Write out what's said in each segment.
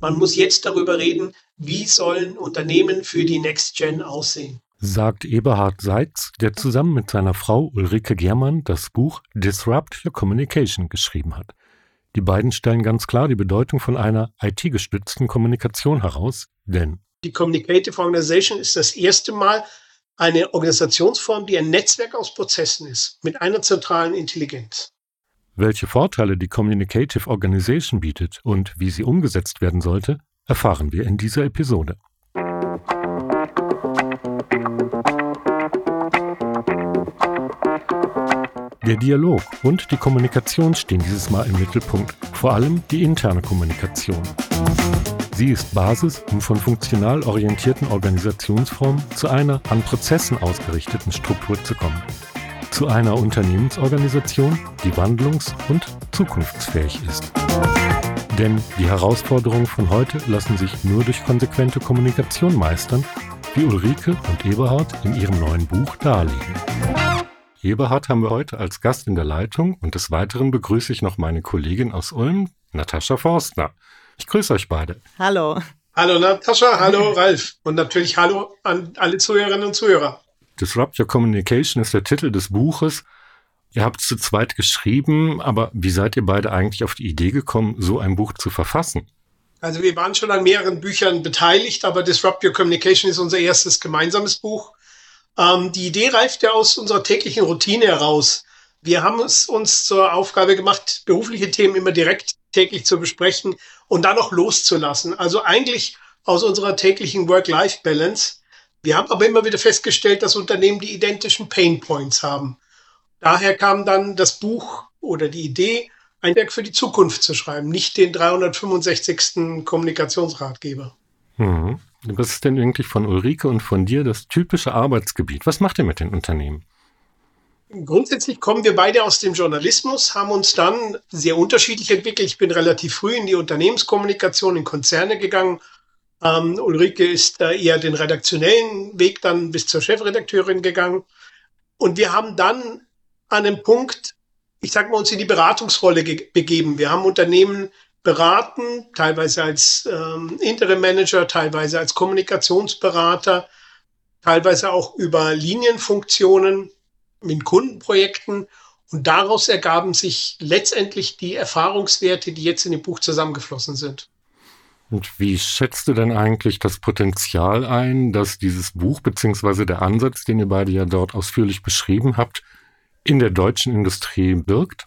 Man muss jetzt darüber reden, wie sollen Unternehmen für die Next Gen aussehen. Sagt Eberhard Seitz, der zusammen mit seiner Frau Ulrike Germann das Buch Disrupt Your Communication geschrieben hat. Die beiden stellen ganz klar die Bedeutung von einer IT-gestützten Kommunikation heraus, denn die Communicative Organization ist das erste Mal eine Organisationsform, die ein Netzwerk aus Prozessen ist, mit einer zentralen Intelligenz. Welche Vorteile die Communicative Organization bietet und wie sie umgesetzt werden sollte, erfahren wir in dieser Episode. Der Dialog und die Kommunikation stehen dieses Mal im Mittelpunkt, vor allem die interne Kommunikation. Sie ist Basis, um von funktional orientierten Organisationsformen zu einer an Prozessen ausgerichteten Struktur zu kommen. Zu einer Unternehmensorganisation, die wandlungs- und zukunftsfähig ist. Denn die Herausforderungen von heute lassen sich nur durch konsequente Kommunikation meistern, wie Ulrike und Eberhard in ihrem neuen Buch darlegen. Eberhard haben wir heute als Gast in der Leitung und des Weiteren begrüße ich noch meine Kollegin aus Ulm, Natascha Forstner. Ich grüße euch beide. Hallo. Hallo Natascha, hallo Ralf und natürlich hallo an alle Zuhörerinnen und Zuhörer. Disrupt Your Communication ist der Titel des Buches. Ihr habt es zu zweit geschrieben, aber wie seid ihr beide eigentlich auf die Idee gekommen, so ein Buch zu verfassen? Also wir waren schon an mehreren Büchern beteiligt, aber Disrupt Your Communication ist unser erstes gemeinsames Buch. Ähm, die Idee reift ja aus unserer täglichen Routine heraus. Wir haben es uns zur Aufgabe gemacht, berufliche Themen immer direkt täglich zu besprechen und dann noch loszulassen. Also eigentlich aus unserer täglichen Work-Life-Balance. Wir haben aber immer wieder festgestellt, dass Unternehmen die identischen Pain Points haben. Daher kam dann das Buch oder die Idee, ein Werk für die Zukunft zu schreiben, nicht den 365. Kommunikationsratgeber. Mhm. Was ist denn eigentlich von Ulrike und von dir das typische Arbeitsgebiet? Was macht ihr mit den Unternehmen? Grundsätzlich kommen wir beide aus dem Journalismus, haben uns dann sehr unterschiedlich entwickelt. Ich bin relativ früh in die Unternehmenskommunikation in Konzerne gegangen. Ähm, Ulrike ist da eher den redaktionellen Weg dann bis zur Chefredakteurin gegangen. Und wir haben dann an einem Punkt, ich sage mal, uns in die Beratungsrolle begeben. Wir haben Unternehmen beraten, teilweise als ähm, Interim Manager, teilweise als Kommunikationsberater, teilweise auch über Linienfunktionen mit Kundenprojekten. Und daraus ergaben sich letztendlich die Erfahrungswerte, die jetzt in dem Buch zusammengeflossen sind. Und wie schätzt du denn eigentlich das Potenzial ein, dass dieses Buch beziehungsweise der Ansatz, den ihr beide ja dort ausführlich beschrieben habt, in der deutschen Industrie birgt?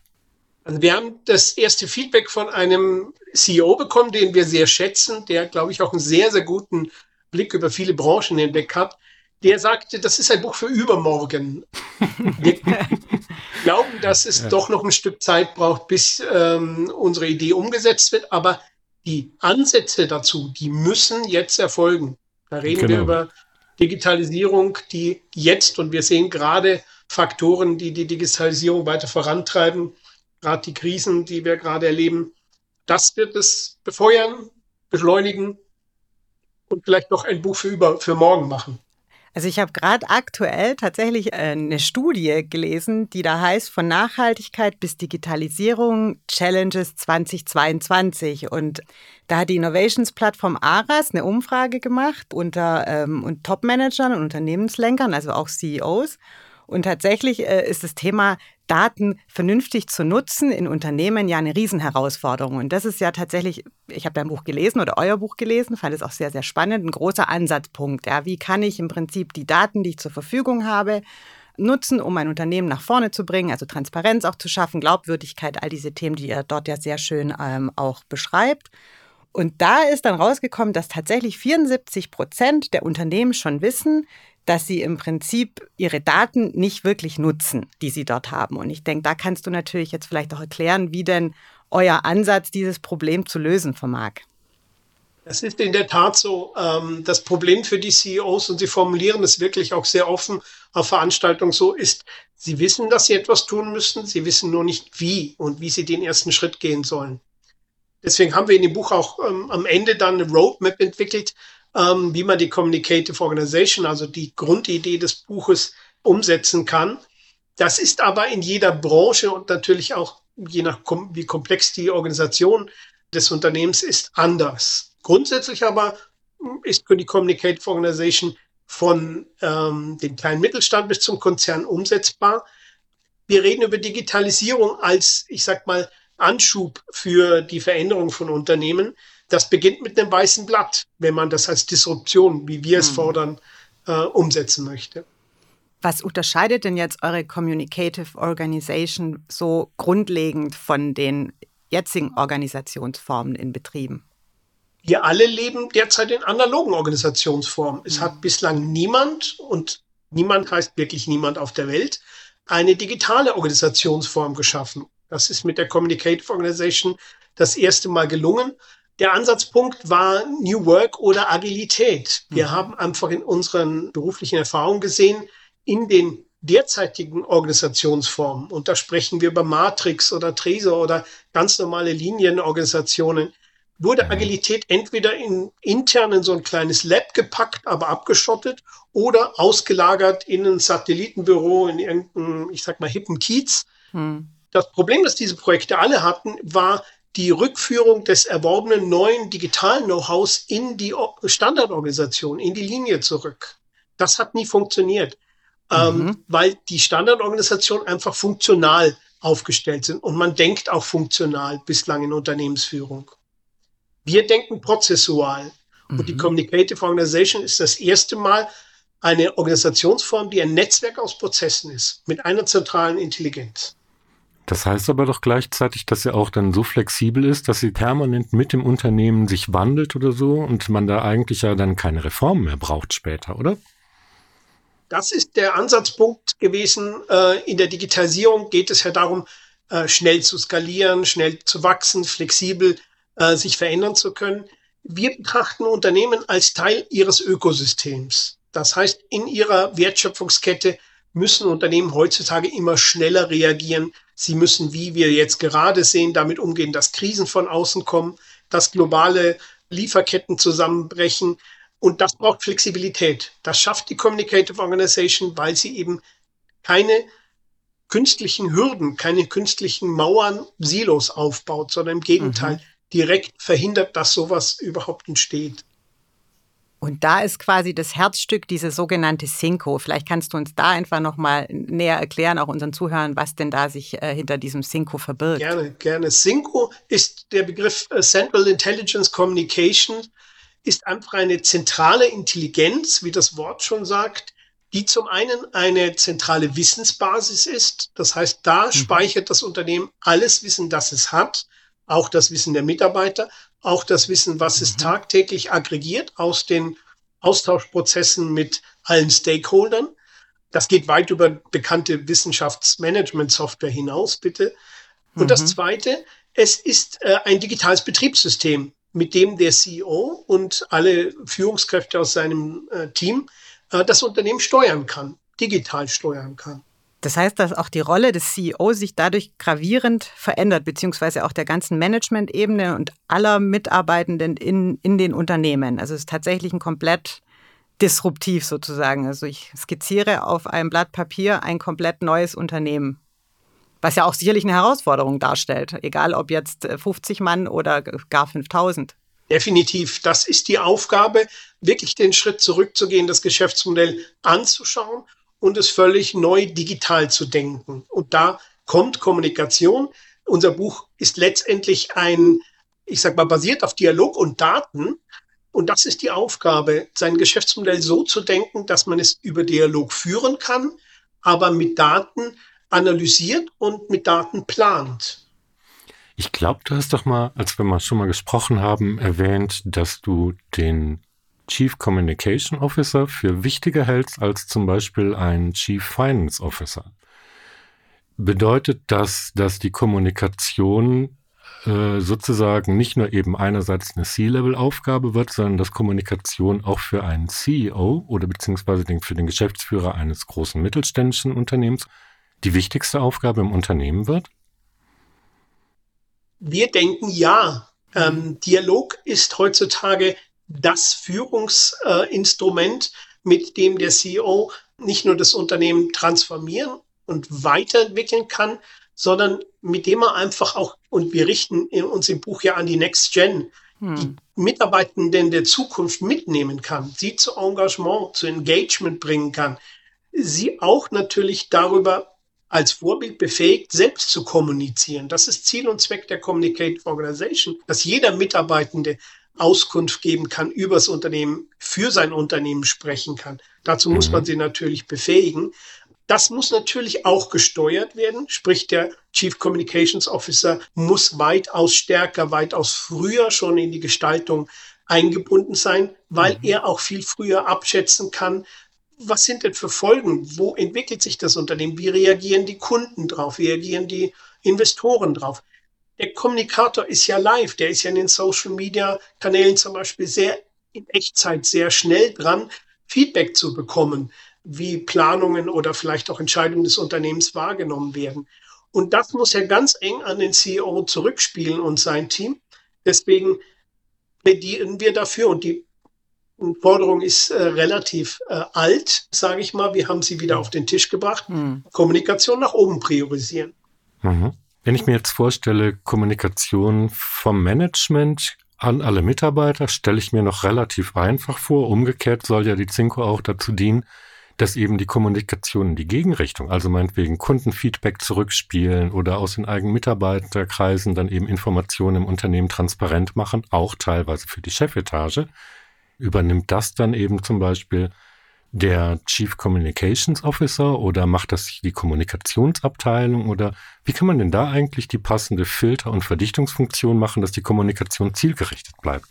Also wir haben das erste Feedback von einem CEO bekommen, den wir sehr schätzen, der, glaube ich, auch einen sehr, sehr guten Blick über viele Branchen hinweg hat der sagte, das ist ein Buch für übermorgen. Wir glauben, dass es ja. doch noch ein Stück Zeit braucht, bis ähm, unsere Idee umgesetzt wird, aber die Ansätze dazu, die müssen jetzt erfolgen. Da reden genau. wir über Digitalisierung, die jetzt, und wir sehen gerade Faktoren, die die Digitalisierung weiter vorantreiben, gerade die Krisen, die wir gerade erleben, das wird es befeuern, beschleunigen und vielleicht noch ein Buch für, über, für morgen machen. Also ich habe gerade aktuell tatsächlich äh, eine Studie gelesen, die da heißt von Nachhaltigkeit bis Digitalisierung Challenges 2022 und da hat die Innovations-Plattform ARAS eine Umfrage gemacht unter ähm, Top-Managern und Unternehmenslenkern, also auch CEOs. Und tatsächlich äh, ist das Thema Daten vernünftig zu nutzen in Unternehmen ja eine Riesenherausforderung. Und das ist ja tatsächlich, ich habe dein Buch gelesen oder euer Buch gelesen, fand es auch sehr, sehr spannend, ein großer Ansatzpunkt. Ja, wie kann ich im Prinzip die Daten, die ich zur Verfügung habe, nutzen, um ein Unternehmen nach vorne zu bringen, also Transparenz auch zu schaffen, Glaubwürdigkeit, all diese Themen, die ihr dort ja sehr schön ähm, auch beschreibt. Und da ist dann rausgekommen, dass tatsächlich 74 Prozent der Unternehmen schon wissen, dass sie im Prinzip ihre Daten nicht wirklich nutzen, die sie dort haben. Und ich denke, da kannst du natürlich jetzt vielleicht auch erklären, wie denn euer Ansatz, dieses Problem zu lösen vermag. Es ist in der Tat so. Ähm, das Problem für die CEOs, und sie formulieren es wirklich auch sehr offen auf Veranstaltungen so, ist, sie wissen, dass sie etwas tun müssen, sie wissen nur nicht wie und wie sie den ersten Schritt gehen sollen. Deswegen haben wir in dem Buch auch ähm, am Ende dann eine Roadmap entwickelt, ähm, wie man die Communicative Organization, also die Grundidee des Buches, umsetzen kann. Das ist aber in jeder Branche und natürlich auch je nach wie komplex die Organisation des Unternehmens ist, anders. Grundsätzlich aber ist für die Communicative Organization von ähm, dem kleinen Mittelstand bis zum Konzern umsetzbar. Wir reden über Digitalisierung als, ich sag mal, Anschub für die Veränderung von Unternehmen. Das beginnt mit einem weißen Blatt, wenn man das als Disruption, wie wir es mhm. fordern, äh, umsetzen möchte. Was unterscheidet denn jetzt eure Communicative Organization so grundlegend von den jetzigen Organisationsformen in Betrieben? Wir alle leben derzeit in analogen Organisationsformen. Es hat mhm. bislang niemand, und niemand heißt wirklich niemand auf der Welt, eine digitale Organisationsform geschaffen. Das ist mit der Communicative Organization das erste Mal gelungen. Der Ansatzpunkt war New Work oder Agilität. Wir mhm. haben einfach in unseren beruflichen Erfahrungen gesehen, in den derzeitigen Organisationsformen, und da sprechen wir über Matrix oder Tresor oder ganz normale Linienorganisationen, wurde mhm. Agilität entweder in intern in so ein kleines Lab gepackt, aber abgeschottet oder ausgelagert in ein Satellitenbüro in irgendeinem, ich sag mal, hippen Kiez. Hm. Das Problem, das diese Projekte alle hatten, war die Rückführung des erworbenen neuen digitalen Know-hows in die Standardorganisation, in die Linie zurück. Das hat nie funktioniert, ähm, mhm. ähm, weil die Standardorganisation einfach funktional aufgestellt sind und man denkt auch funktional bislang in Unternehmensführung. Wir denken prozessual. Mhm. Und die mhm. Communicative Organization ist das erste Mal eine Organisationsform, die ein Netzwerk aus Prozessen ist, mit einer zentralen Intelligenz. Das heißt aber doch gleichzeitig, dass sie auch dann so flexibel ist, dass sie permanent mit dem Unternehmen sich wandelt oder so und man da eigentlich ja dann keine Reformen mehr braucht später, oder? Das ist der Ansatzpunkt gewesen. Äh, in der Digitalisierung geht es ja darum, äh, schnell zu skalieren, schnell zu wachsen, flexibel äh, sich verändern zu können. Wir betrachten Unternehmen als Teil ihres Ökosystems. Das heißt, in ihrer Wertschöpfungskette müssen Unternehmen heutzutage immer schneller reagieren. Sie müssen, wie wir jetzt gerade sehen, damit umgehen, dass Krisen von außen kommen, dass globale Lieferketten zusammenbrechen. Und das braucht Flexibilität. Das schafft die Communicative Organization, weil sie eben keine künstlichen Hürden, keine künstlichen Mauern, Silos aufbaut, sondern im Gegenteil mhm. direkt verhindert, dass sowas überhaupt entsteht. Und da ist quasi das Herzstück diese sogenannte Synco. Vielleicht kannst du uns da einfach nochmal näher erklären, auch unseren Zuhörern, was denn da sich äh, hinter diesem Synco verbirgt. Gerne, gerne. Synco ist der Begriff äh, Central Intelligence Communication, ist einfach eine zentrale Intelligenz, wie das Wort schon sagt, die zum einen eine zentrale Wissensbasis ist. Das heißt, da mhm. speichert das Unternehmen alles Wissen, das es hat, auch das Wissen der Mitarbeiter, auch das Wissen, was mhm. es tagtäglich aggregiert aus den Austauschprozessen mit allen Stakeholdern. Das geht weit über bekannte Wissenschaftsmanagement-Software hinaus, bitte. Und mhm. das Zweite, es ist äh, ein digitales Betriebssystem, mit dem der CEO und alle Führungskräfte aus seinem äh, Team äh, das Unternehmen steuern kann, digital steuern kann. Das heißt, dass auch die Rolle des CEO sich dadurch gravierend verändert, beziehungsweise auch der ganzen Management-Ebene und aller Mitarbeitenden in, in den Unternehmen. Also es ist tatsächlich ein komplett disruptiv sozusagen. Also ich skizziere auf einem Blatt Papier ein komplett neues Unternehmen, was ja auch sicherlich eine Herausforderung darstellt, egal ob jetzt 50 Mann oder gar 5000. Definitiv, das ist die Aufgabe, wirklich den Schritt zurückzugehen, das Geschäftsmodell anzuschauen und es völlig neu digital zu denken. Und da kommt Kommunikation. Unser Buch ist letztendlich ein, ich sag mal, basiert auf Dialog und Daten. Und das ist die Aufgabe, sein Geschäftsmodell so zu denken, dass man es über Dialog führen kann, aber mit Daten analysiert und mit Daten plant. Ich glaube, du hast doch mal, als wir mal schon mal gesprochen haben, erwähnt, dass du den Chief Communication Officer für wichtiger hältst als zum Beispiel ein Chief Finance Officer. Bedeutet das, dass die Kommunikation äh, sozusagen nicht nur eben einerseits eine C-Level-Aufgabe wird, sondern dass Kommunikation auch für einen CEO oder beziehungsweise für den Geschäftsführer eines großen mittelständischen Unternehmens die wichtigste Aufgabe im Unternehmen wird? Wir denken ja. Ähm, Dialog ist heutzutage das Führungsinstrument, mit dem der CEO nicht nur das Unternehmen transformieren und weiterentwickeln kann, sondern mit dem er einfach auch, und wir richten uns im Buch ja an die Next Gen, hm. die Mitarbeitenden der Zukunft mitnehmen kann, sie zu Engagement, zu Engagement bringen kann, sie auch natürlich darüber als Vorbild befähigt, selbst zu kommunizieren. Das ist Ziel und Zweck der Communicative Organization, dass jeder Mitarbeitende Auskunft geben kann über das Unternehmen, für sein Unternehmen sprechen kann. Dazu muss man mhm. sie natürlich befähigen. Das muss natürlich auch gesteuert werden, sprich der Chief Communications Officer muss weitaus stärker, weitaus früher schon in die Gestaltung eingebunden sein, weil mhm. er auch viel früher abschätzen kann, was sind denn für Folgen? Wo entwickelt sich das Unternehmen? Wie reagieren die Kunden drauf? Wie reagieren die Investoren drauf? Der Kommunikator ist ja live, der ist ja in den Social Media Kanälen zum Beispiel sehr in Echtzeit sehr schnell dran, Feedback zu bekommen wie Planungen oder vielleicht auch Entscheidungen des Unternehmens wahrgenommen werden. Und das muss er ganz eng an den CEO zurückspielen und sein Team. Deswegen plädieren wir dafür und die Forderung ist äh, relativ äh, alt, sage ich mal. Wir haben sie wieder auf den Tisch gebracht. Mhm. Kommunikation nach oben priorisieren. Mhm. Wenn ich mir jetzt vorstelle, Kommunikation vom Management an alle Mitarbeiter, stelle ich mir noch relativ einfach vor. Umgekehrt soll ja die Zinko auch dazu dienen, dass eben die Kommunikation in die Gegenrichtung, also meinetwegen Kundenfeedback zurückspielen oder aus den eigenen Mitarbeiterkreisen dann eben Informationen im Unternehmen transparent machen, auch teilweise für die Chefetage, übernimmt das dann eben zum Beispiel der Chief Communications Officer oder macht das die Kommunikationsabteilung oder wie kann man denn da eigentlich die passende Filter- und Verdichtungsfunktion machen, dass die Kommunikation zielgerichtet bleibt?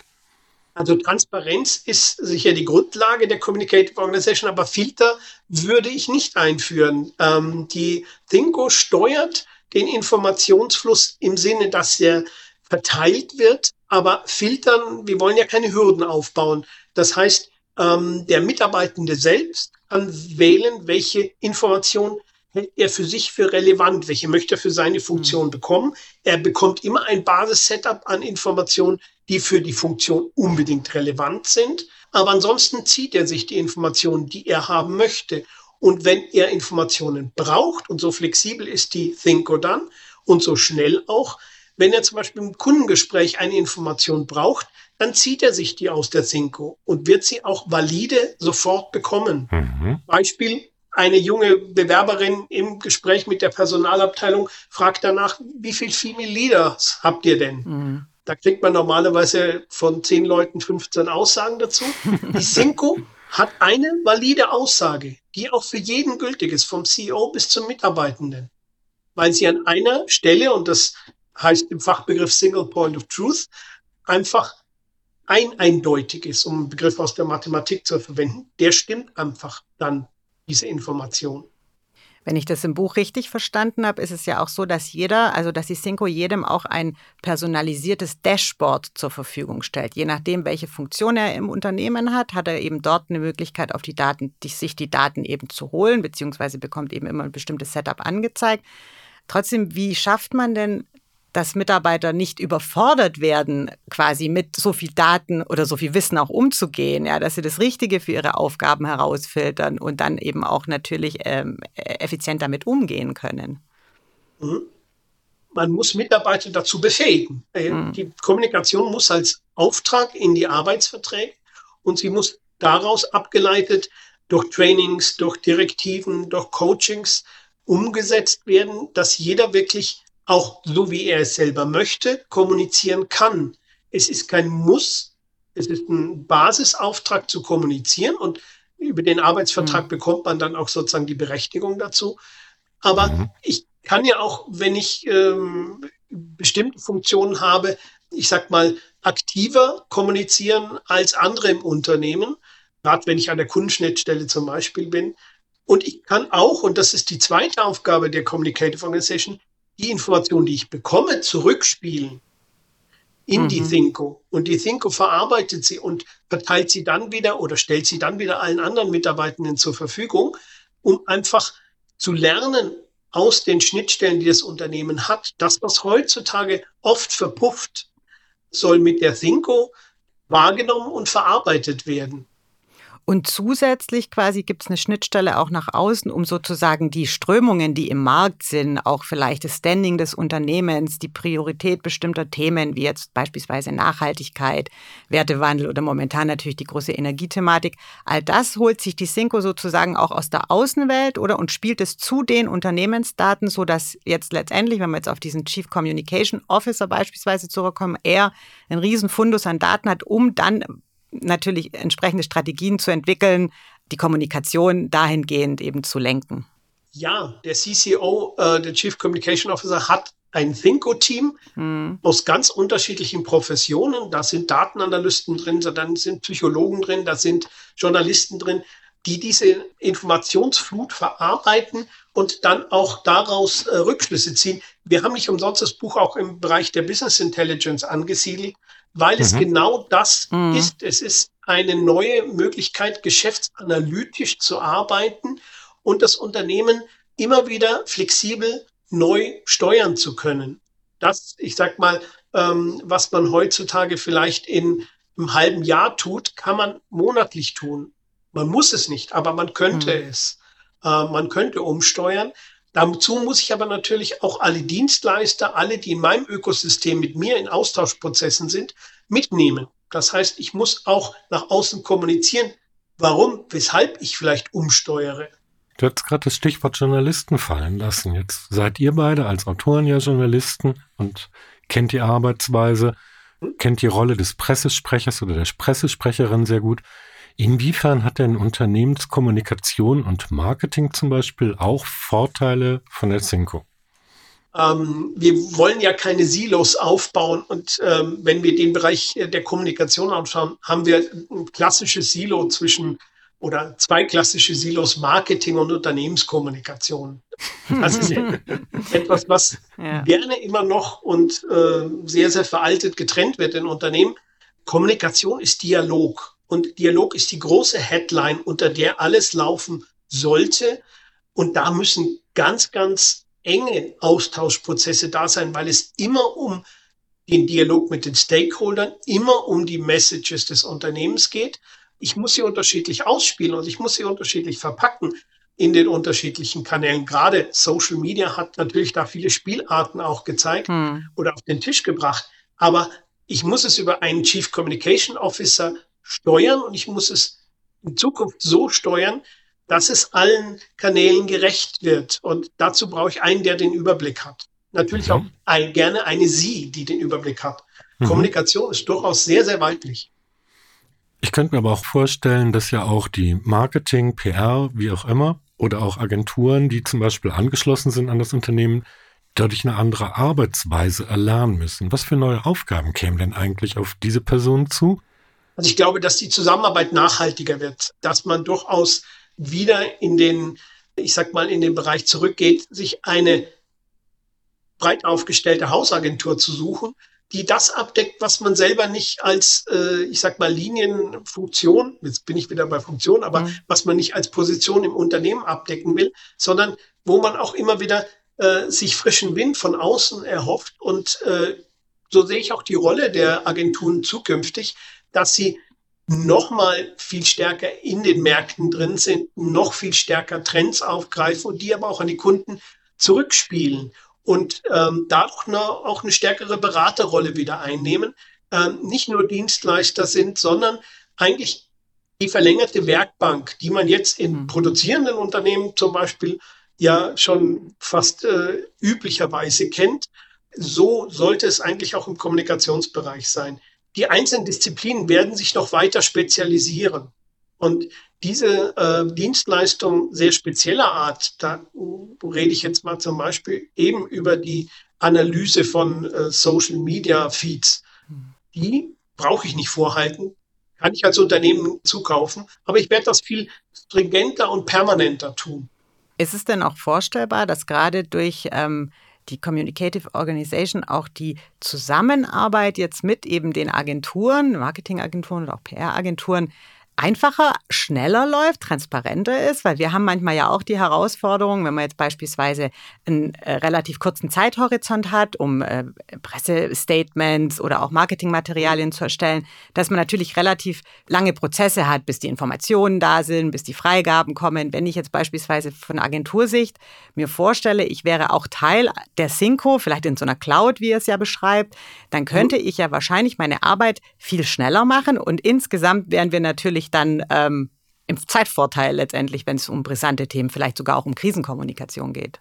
Also Transparenz ist sicher die Grundlage der Communicative Organization, aber Filter würde ich nicht einführen. Ähm, die Thinko steuert den Informationsfluss im Sinne, dass er verteilt wird, aber filtern, wir wollen ja keine Hürden aufbauen. Das heißt, ähm, der Mitarbeitende selbst kann wählen, welche Information hält er für sich für relevant, welche möchte er für seine Funktion mhm. bekommen. Er bekommt immer ein Basis-Setup an Informationen, die für die Funktion unbedingt relevant sind. Aber ansonsten zieht er sich die Informationen, die er haben möchte. Und wenn er Informationen braucht, und so flexibel ist die Thinko dann und so schnell auch, wenn er zum Beispiel im Kundengespräch eine Information braucht, dann zieht er sich die aus der Thinko und wird sie auch valide sofort bekommen. Mhm. Beispiel, eine junge Bewerberin im Gespräch mit der Personalabteilung fragt danach, wie viel Female Leaders habt ihr denn? Mhm. Da kriegt man normalerweise von zehn Leuten 15 Aussagen dazu. Die Cinco hat eine valide Aussage, die auch für jeden gültig ist, vom CEO bis zum Mitarbeitenden. Weil sie an einer Stelle, und das heißt im Fachbegriff Single Point of Truth, einfach ein eindeutig ist, um einen Begriff aus der Mathematik zu verwenden, der stimmt einfach dann, diese Information. Wenn ich das im Buch richtig verstanden habe, ist es ja auch so, dass jeder, also dass die Cinco jedem auch ein personalisiertes Dashboard zur Verfügung stellt. Je nachdem, welche Funktion er im Unternehmen hat, hat er eben dort eine Möglichkeit, auf die Daten, die, sich die Daten eben zu holen, beziehungsweise bekommt eben immer ein bestimmtes Setup angezeigt. Trotzdem, wie schafft man denn dass Mitarbeiter nicht überfordert werden, quasi mit so viel Daten oder so viel Wissen auch umzugehen, ja, dass sie das Richtige für ihre Aufgaben herausfiltern und dann eben auch natürlich ähm, effizient damit umgehen können. Mhm. Man muss Mitarbeiter dazu befähigen. Äh, mhm. Die Kommunikation muss als Auftrag in die Arbeitsverträge und sie muss daraus abgeleitet durch Trainings, durch Direktiven, durch Coachings umgesetzt werden, dass jeder wirklich auch so wie er es selber möchte, kommunizieren kann. Es ist kein Muss, es ist ein Basisauftrag zu kommunizieren und über den Arbeitsvertrag mhm. bekommt man dann auch sozusagen die Berechtigung dazu. Aber mhm. ich kann ja auch, wenn ich ähm, bestimmte Funktionen habe, ich sag mal, aktiver kommunizieren als andere im Unternehmen, gerade wenn ich an der Kundenschnittstelle zum Beispiel bin. Und ich kann auch, und das ist die zweite Aufgabe der Communicative Organization, die Informationen, die ich bekomme, zurückspielen in mhm. die Thinko. Und die Thinko verarbeitet sie und verteilt sie dann wieder oder stellt sie dann wieder allen anderen Mitarbeitenden zur Verfügung, um einfach zu lernen aus den Schnittstellen, die das Unternehmen hat. Das, was heutzutage oft verpufft, soll mit der Thinko wahrgenommen und verarbeitet werden. Und zusätzlich quasi gibt es eine Schnittstelle auch nach außen, um sozusagen die Strömungen, die im Markt sind, auch vielleicht das Standing des Unternehmens, die Priorität bestimmter Themen, wie jetzt beispielsweise Nachhaltigkeit, Wertewandel oder momentan natürlich die große Energiethematik. All das holt sich die Synco sozusagen auch aus der Außenwelt oder und spielt es zu den Unternehmensdaten, sodass jetzt letztendlich, wenn wir jetzt auf diesen Chief Communication Officer beispielsweise zurückkommen, er einen riesen Fundus an Daten hat, um dann natürlich entsprechende Strategien zu entwickeln, die Kommunikation dahingehend eben zu lenken. Ja, der CCO, äh, der Chief Communication Officer, hat ein Thinko-Team mhm. aus ganz unterschiedlichen Professionen. Da sind Datenanalysten drin, da sind Psychologen drin, da sind Journalisten drin, die diese Informationsflut verarbeiten und dann auch daraus äh, Rückschlüsse ziehen. Wir haben nicht umsonst das Buch auch im Bereich der Business Intelligence angesiedelt, weil mhm. es genau das mhm. ist. Es ist eine neue Möglichkeit, geschäftsanalytisch zu arbeiten und das Unternehmen immer wieder flexibel neu steuern zu können. Das, ich sag mal, ähm, was man heutzutage vielleicht in einem halben Jahr tut, kann man monatlich tun. Man muss es nicht, aber man könnte mhm. es. Äh, man könnte umsteuern. Dazu muss ich aber natürlich auch alle Dienstleister, alle, die in meinem Ökosystem mit mir in Austauschprozessen sind, mitnehmen. Das heißt, ich muss auch nach außen kommunizieren, warum, weshalb ich vielleicht umsteuere. Du hast gerade das Stichwort Journalisten fallen lassen. Jetzt seid ihr beide als Autoren ja Journalisten und kennt die Arbeitsweise, hm? kennt die Rolle des Pressesprechers oder der Pressesprecherin sehr gut. Inwiefern hat denn Unternehmenskommunikation und Marketing zum Beispiel auch Vorteile von der Cinco? Ähm, wir wollen ja keine Silos aufbauen und ähm, wenn wir den Bereich der Kommunikation anschauen, haben wir ein klassisches Silo zwischen oder zwei klassische Silos Marketing und Unternehmenskommunikation. Das ist etwas, was ja. gerne immer noch und äh, sehr, sehr veraltet getrennt wird in Unternehmen. Kommunikation ist Dialog. Und Dialog ist die große Headline, unter der alles laufen sollte. Und da müssen ganz, ganz enge Austauschprozesse da sein, weil es immer um den Dialog mit den Stakeholdern, immer um die Messages des Unternehmens geht. Ich muss sie unterschiedlich ausspielen und ich muss sie unterschiedlich verpacken in den unterschiedlichen Kanälen. Gerade Social Media hat natürlich da viele Spielarten auch gezeigt hm. oder auf den Tisch gebracht. Aber ich muss es über einen Chief Communication Officer steuern und ich muss es in Zukunft so steuern, dass es allen Kanälen gerecht wird. Und dazu brauche ich einen, der den Überblick hat. Natürlich mhm. auch ein, gerne eine Sie, die den Überblick hat. Mhm. Kommunikation ist durchaus sehr, sehr weiblich. Ich könnte mir aber auch vorstellen, dass ja auch die Marketing, PR, wie auch immer, oder auch Agenturen, die zum Beispiel angeschlossen sind an das Unternehmen, dadurch eine andere Arbeitsweise erlernen müssen. Was für neue Aufgaben kämen denn eigentlich auf diese Personen zu? Also ich glaube, dass die Zusammenarbeit nachhaltiger wird, dass man durchaus wieder in den, ich sag mal, in den Bereich zurückgeht, sich eine breit aufgestellte Hausagentur zu suchen, die das abdeckt, was man selber nicht als, äh, ich sag mal, Linienfunktion, jetzt bin ich wieder bei Funktion, aber mhm. was man nicht als Position im Unternehmen abdecken will, sondern wo man auch immer wieder äh, sich frischen Wind von außen erhofft. Und äh, so sehe ich auch die Rolle der Agenturen zukünftig, dass sie noch mal viel stärker in den Märkten drin sind, noch viel stärker Trends aufgreifen und die aber auch an die Kunden zurückspielen und ähm, dadurch eine, auch eine stärkere Beraterrolle wieder einnehmen. Ähm, nicht nur Dienstleister sind, sondern eigentlich die verlängerte Werkbank, die man jetzt in mhm. produzierenden Unternehmen zum Beispiel ja schon fast äh, üblicherweise kennt. So sollte es eigentlich auch im Kommunikationsbereich sein die einzelnen Disziplinen werden sich noch weiter spezialisieren. Und diese äh, Dienstleistung sehr spezieller Art, da rede ich jetzt mal zum Beispiel eben über die Analyse von äh, Social Media Feeds. Die brauche ich nicht vorhalten, kann ich als Unternehmen zukaufen, aber ich werde das viel stringenter und permanenter tun. Ist es denn auch vorstellbar, dass gerade durch ähm, die Communicative Organization auch die Zusammenarbeit jetzt mit eben den Agenturen, Marketingagenturen oder auch PR-Agenturen einfacher, schneller läuft, transparenter ist, weil wir haben manchmal ja auch die Herausforderung, wenn man jetzt beispielsweise einen äh, relativ kurzen Zeithorizont hat, um äh, Pressestatements oder auch Marketingmaterialien zu erstellen, dass man natürlich relativ lange Prozesse hat, bis die Informationen da sind, bis die Freigaben kommen. Wenn ich jetzt beispielsweise von Agentursicht mir vorstelle, ich wäre auch Teil der Synco, vielleicht in so einer Cloud, wie es ja beschreibt, dann könnte ich ja wahrscheinlich meine Arbeit viel schneller machen und insgesamt wären wir natürlich natürlich dann ähm, im Zeitvorteil letztendlich, wenn es um brisante Themen, vielleicht sogar auch um Krisenkommunikation geht.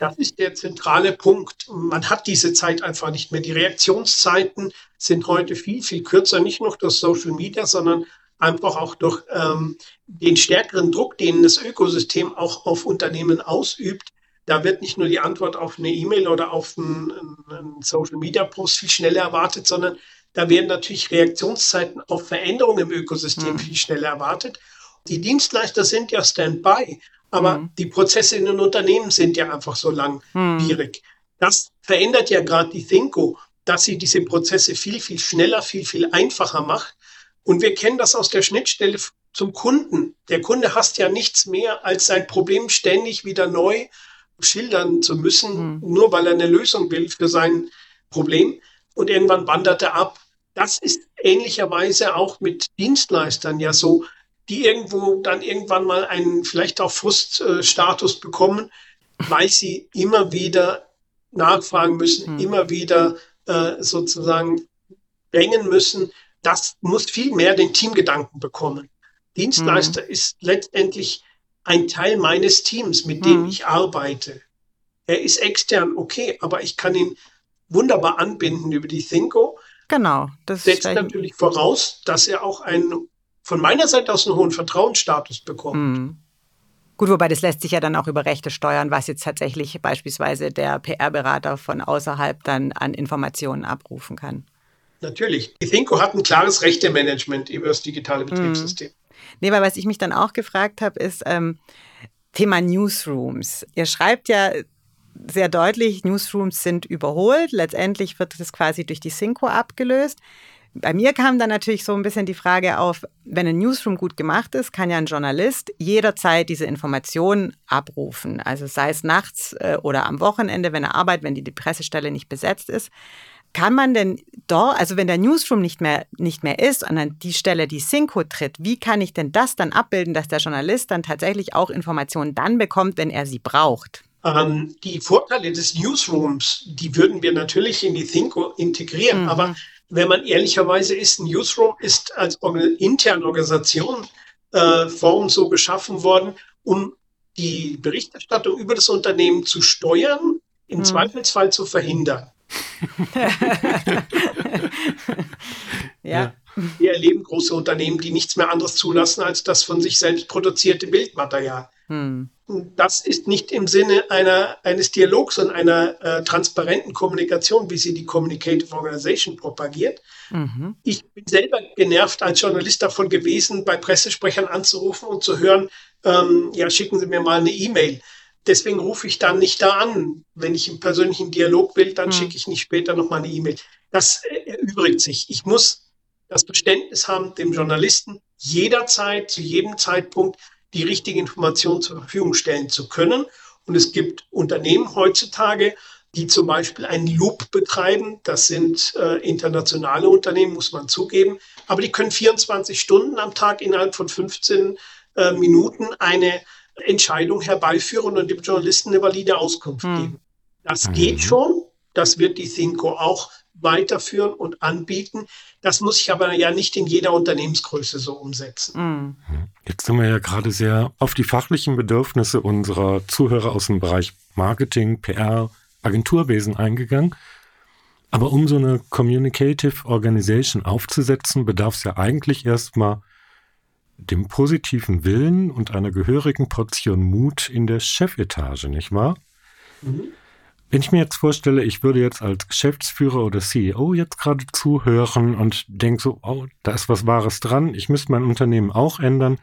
Das ist der zentrale Punkt. Man hat diese Zeit einfach nicht mehr. Die Reaktionszeiten sind heute viel, viel kürzer, nicht nur durch Social Media, sondern einfach auch durch ähm, den stärkeren Druck, den das Ökosystem auch auf Unternehmen ausübt. Da wird nicht nur die Antwort auf eine E-Mail oder auf einen, einen Social Media Post viel schneller erwartet, sondern da werden natürlich Reaktionszeiten auf Veränderungen im Ökosystem mhm. viel schneller erwartet. Die Dienstleister sind ja Standby, aber mhm. die Prozesse in den Unternehmen sind ja einfach so langwierig. Mhm. Das verändert ja gerade die Thinko, dass sie diese Prozesse viel, viel schneller, viel, viel einfacher macht. Und wir kennen das aus der Schnittstelle zum Kunden. Der Kunde hasst ja nichts mehr, als sein Problem ständig wieder neu schildern zu müssen, mhm. nur weil er eine Lösung will für sein Problem. Und irgendwann wandert er ab. Das ist ähnlicherweise auch mit Dienstleistern ja so, die irgendwo dann irgendwann mal einen vielleicht auch Fruststatus bekommen, weil sie immer wieder nachfragen müssen, mhm. immer wieder äh, sozusagen drängen müssen. Das muss viel mehr den Teamgedanken bekommen. Dienstleister mhm. ist letztendlich ein Teil meines Teams, mit dem mhm. ich arbeite. Er ist extern, okay, aber ich kann ihn wunderbar anbinden über die Thinko. Genau. Das setzt natürlich voraus, dass er auch einen, von meiner Seite aus einen hohen Vertrauensstatus bekommt. Mhm. Gut, wobei das lässt sich ja dann auch über Rechte steuern, was jetzt tatsächlich beispielsweise der PR-Berater von außerhalb dann an Informationen abrufen kann. Natürlich. Die Thinko hat ein klares Rechtemanagement über das digitale mhm. Betriebssystem. Mhm. Nee, weil was ich mich dann auch gefragt habe, ist ähm, Thema Newsrooms. Ihr schreibt ja sehr deutlich, Newsrooms sind überholt. Letztendlich wird das quasi durch die Synco abgelöst. Bei mir kam dann natürlich so ein bisschen die Frage auf, wenn ein Newsroom gut gemacht ist, kann ja ein Journalist jederzeit diese Informationen abrufen. Also sei es nachts äh, oder am Wochenende, wenn er arbeitet, wenn die, Pressestelle nicht besetzt ist. Kann man denn dort, also wenn der Newsroom nicht mehr, nicht mehr ist und an die Stelle die Synco tritt, wie kann ich denn das dann abbilden, dass der Journalist dann tatsächlich auch Informationen dann bekommt, wenn er sie braucht? Ähm, die Vorteile des Newsrooms, die würden wir natürlich in die Thinko integrieren. Mhm. Aber wenn man ehrlicherweise ist, ein Newsroom ist als interne Organisation äh, Form so geschaffen worden, um die Berichterstattung über das Unternehmen zu steuern, im mhm. Zweifelsfall zu verhindern. ja. Wir erleben große Unternehmen, die nichts mehr anderes zulassen als das von sich selbst produzierte Bildmaterial. Hm. Das ist nicht im Sinne einer, eines Dialogs und einer äh, transparenten Kommunikation, wie sie die Communicative Organization propagiert. Mhm. Ich bin selber genervt als Journalist davon gewesen, bei Pressesprechern anzurufen und zu hören, ähm, ja, schicken Sie mir mal eine E-Mail. Deswegen rufe ich dann nicht da an. Wenn ich im persönlichen Dialog will, dann mhm. schicke ich nicht später nochmal eine E-Mail. Das äh, erübrigt sich. Ich muss das Verständnis haben, dem Journalisten jederzeit, zu jedem Zeitpunkt die richtige Information zur Verfügung stellen zu können. Und es gibt Unternehmen heutzutage, die zum Beispiel einen Loop betreiben. Das sind äh, internationale Unternehmen, muss man zugeben. Aber die können 24 Stunden am Tag innerhalb von 15 äh, Minuten eine Entscheidung herbeiführen und dem Journalisten eine valide Auskunft hm. geben. Das mhm. geht schon. Das wird die Thinko auch weiterführen und anbieten. Das muss ich aber ja nicht in jeder Unternehmensgröße so umsetzen. Mhm. Jetzt sind wir ja gerade sehr auf die fachlichen Bedürfnisse unserer Zuhörer aus dem Bereich Marketing, PR, Agenturwesen eingegangen. Aber um so eine Communicative Organization aufzusetzen, bedarf es ja eigentlich erstmal dem positiven Willen und einer gehörigen Portion Mut in der Chefetage, nicht wahr? Mhm. Wenn ich mir jetzt vorstelle, ich würde jetzt als Geschäftsführer oder CEO jetzt gerade zuhören und denke so, oh, da ist was Wahres dran, ich müsste mein Unternehmen auch ändern.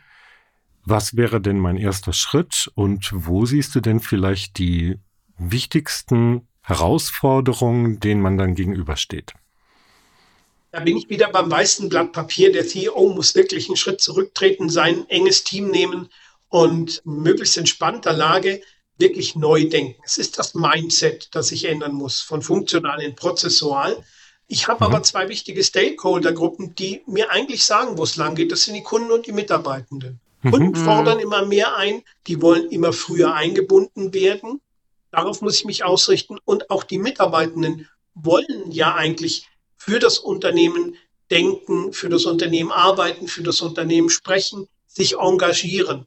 Was wäre denn mein erster Schritt und wo siehst du denn vielleicht die wichtigsten Herausforderungen, denen man dann gegenübersteht? Da bin ich wieder beim weißen Blatt Papier. Der CEO muss wirklich einen Schritt zurücktreten, sein enges Team nehmen und möglichst entspannter Lage wirklich neu denken. Es ist das Mindset, das sich ändern muss, von funktional in prozessual. Ich habe mhm. aber zwei wichtige Stakeholder-Gruppen, die mir eigentlich sagen, wo es lang geht. Das sind die Kunden und die Mitarbeitenden. Mhm. Kunden fordern immer mehr ein, die wollen immer früher eingebunden werden. Darauf muss ich mich ausrichten. Und auch die Mitarbeitenden wollen ja eigentlich für das Unternehmen denken, für das Unternehmen arbeiten, für das Unternehmen sprechen, sich engagieren.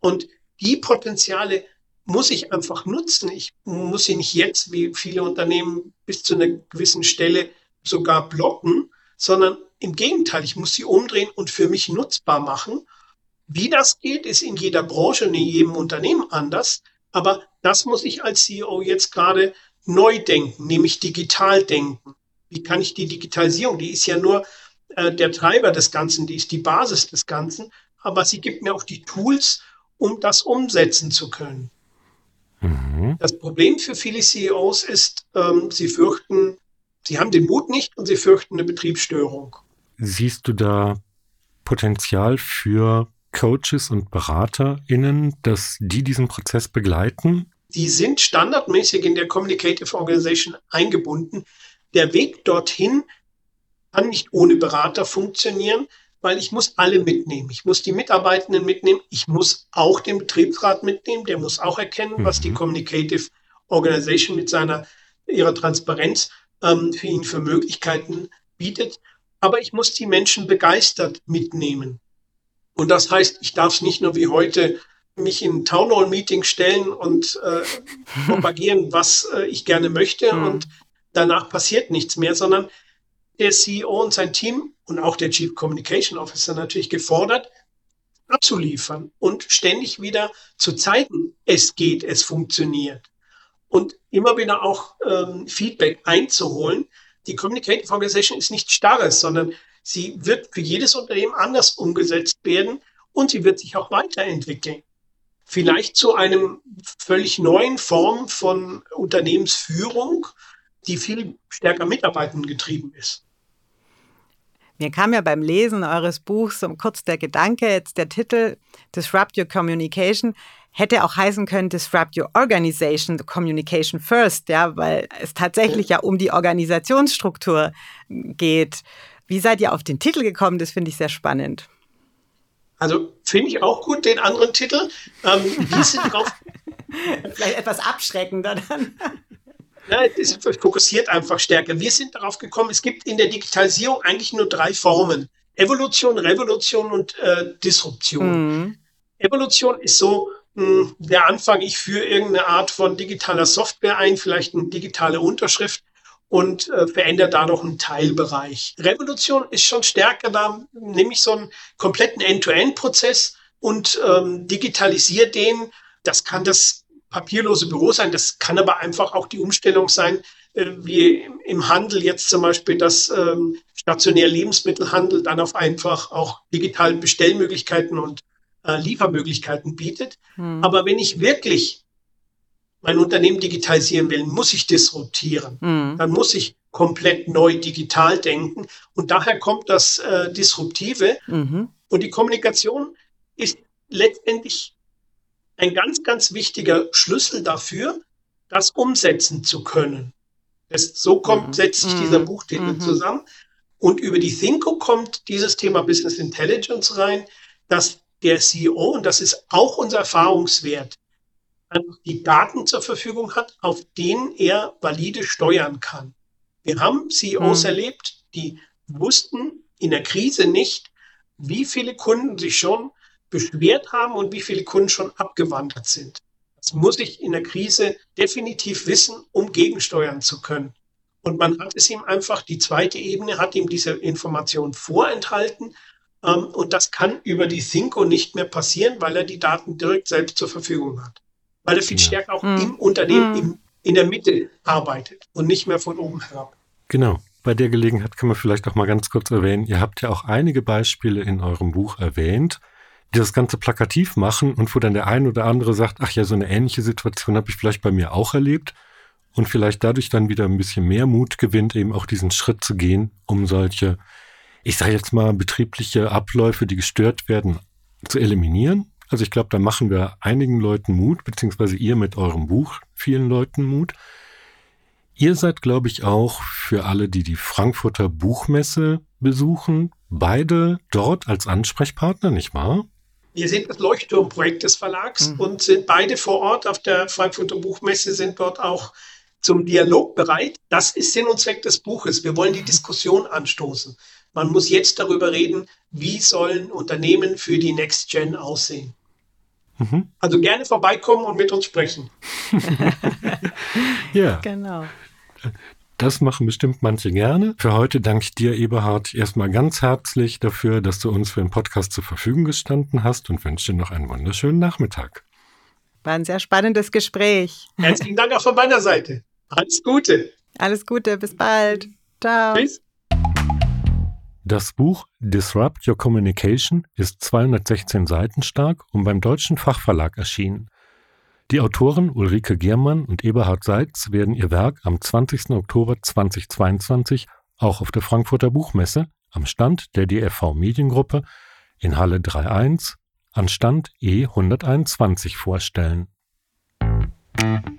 Und die Potenziale muss ich einfach nutzen. Ich muss sie nicht jetzt, wie viele Unternehmen, bis zu einer gewissen Stelle sogar blocken, sondern im Gegenteil, ich muss sie umdrehen und für mich nutzbar machen. Wie das geht, ist in jeder Branche und in jedem Unternehmen anders. Aber das muss ich als CEO jetzt gerade neu denken, nämlich digital denken. Wie kann ich die Digitalisierung, die ist ja nur äh, der Treiber des Ganzen, die ist die Basis des Ganzen, aber sie gibt mir auch die Tools, um das umsetzen zu können. Mhm. Das Problem für viele CEOs ist, ähm, sie fürchten, sie haben den Mut nicht und sie fürchten eine Betriebsstörung. Siehst du da Potenzial für Coaches und BeraterInnen, dass die diesen Prozess begleiten? Die sind standardmäßig in der Communicative Organization eingebunden. Der Weg dorthin kann nicht ohne Berater funktionieren weil ich muss alle mitnehmen. Ich muss die Mitarbeitenden mitnehmen. Ich muss auch den Betriebsrat mitnehmen. Der muss auch erkennen, mhm. was die mhm. Communicative Organization mit seiner, ihrer Transparenz ähm, für ihn für Möglichkeiten bietet. Aber ich muss die Menschen begeistert mitnehmen. Und das heißt, ich darf es nicht nur wie heute mich in Town Hall Meeting stellen und äh, propagieren, was äh, ich gerne möchte mhm. und danach passiert nichts mehr, sondern der CEO und sein Team und auch der Chief Communication Officer natürlich gefordert, abzuliefern und ständig wieder zu zeigen, es geht, es funktioniert. Und immer wieder auch ähm, Feedback einzuholen. Die Communicative Organization ist nicht starres, sondern sie wird für jedes Unternehmen anders umgesetzt werden und sie wird sich auch weiterentwickeln. Vielleicht zu einem völlig neuen Form von Unternehmensführung, die viel stärker Mitarbeitenden getrieben ist. Mir kam ja beim Lesen eures Buchs so kurz der Gedanke, jetzt der Titel Disrupt Your Communication hätte auch heißen können Disrupt Your Organization, the Communication First, ja, weil es tatsächlich ja um die Organisationsstruktur geht. Wie seid ihr auf den Titel gekommen? Das finde ich sehr spannend. Also finde ich auch gut, den anderen Titel. Ähm, wie sind drauf? Vielleicht etwas abschreckender dann. Ja, es fokussiert einfach stärker. Wir sind darauf gekommen, es gibt in der Digitalisierung eigentlich nur drei Formen. Evolution, Revolution und äh, Disruption. Mhm. Evolution ist so mh, hm, der Anfang, ich führe irgendeine Art von digitaler Software ein, vielleicht eine digitale Unterschrift und äh, verändere da noch einen Teilbereich. Revolution ist schon stärker, da nehme ich so einen kompletten End-to-End-Prozess und ähm, digitalisiere den. Das kann das papierlose Büro sein. Das kann aber einfach auch die Umstellung sein, äh, wie im Handel jetzt zum Beispiel das ähm, stationär Lebensmittelhandel dann auf einfach auch digitale Bestellmöglichkeiten und äh, Liefermöglichkeiten bietet. Hm. Aber wenn ich wirklich mein Unternehmen digitalisieren will, muss ich disruptieren. Hm. Dann muss ich komplett neu digital denken. Und daher kommt das äh, Disruptive. Mhm. Und die Kommunikation ist letztendlich ein ganz, ganz wichtiger Schlüssel dafür, das umsetzen zu können. Das, so kommt, mhm. setzt sich dieser mhm. Buchtitel mhm. zusammen. Und über die Thinko kommt dieses Thema Business Intelligence rein, dass der CEO, und das ist auch unser Erfahrungswert, die Daten zur Verfügung hat, auf denen er valide steuern kann. Wir haben CEOs mhm. erlebt, die wussten in der Krise nicht, wie viele Kunden sich schon beschwert haben und wie viele Kunden schon abgewandert sind. Das muss ich in der Krise definitiv wissen, um gegensteuern zu können. Und man hat es ihm einfach, die zweite Ebene hat ihm diese Information vorenthalten. Ähm, und das kann über die Thinko nicht mehr passieren, weil er die Daten direkt selbst zur Verfügung hat. Weil er viel stärker auch mhm. im Unternehmen, mhm. im, in der Mitte arbeitet und nicht mehr von oben herab. Genau. Bei der Gelegenheit kann man vielleicht auch mal ganz kurz erwähnen, ihr habt ja auch einige Beispiele in eurem Buch erwähnt, die das Ganze plakativ machen und wo dann der ein oder andere sagt, ach ja, so eine ähnliche Situation habe ich vielleicht bei mir auch erlebt. und vielleicht dadurch dann wieder ein bisschen mehr Mut gewinnt, eben auch diesen Schritt zu gehen, um solche, ich sage jetzt mal, betriebliche Abläufe, die gestört werden, zu eliminieren. Also ich glaube, da machen wir einigen Leuten Mut, beziehungsweise ihr mit eurem Buch vielen Leuten Mut. Ihr seid, glaube ich, auch für alle, die die Frankfurter Buchmesse besuchen, beide dort als Ansprechpartner, nicht wahr? Wir sind das Leuchtturmprojekt des Verlags mhm. und sind beide vor Ort auf der Frankfurter Buchmesse, sind dort auch zum Dialog bereit. Das ist Sinn und Zweck des Buches. Wir wollen die Diskussion anstoßen. Man muss jetzt darüber reden, wie sollen Unternehmen für die Next Gen aussehen. Mhm. Also gerne vorbeikommen und mit uns sprechen. ja. Genau. Das machen bestimmt manche gerne. Für heute danke ich dir, Eberhard, erstmal ganz herzlich dafür, dass du uns für den Podcast zur Verfügung gestanden hast und wünsche dir noch einen wunderschönen Nachmittag. War ein sehr spannendes Gespräch. Herzlichen Dank auch von meiner Seite. Alles Gute. Alles Gute, bis bald. Ciao. Tschüss. Das Buch Disrupt Your Communication ist 216 Seiten stark und beim deutschen Fachverlag erschienen. Die Autoren Ulrike Giermann und Eberhard Seitz werden ihr Werk am 20. Oktober 2022 auch auf der Frankfurter Buchmesse am Stand der DFV Mediengruppe in Halle 3.1 an Stand E121 vorstellen. Musik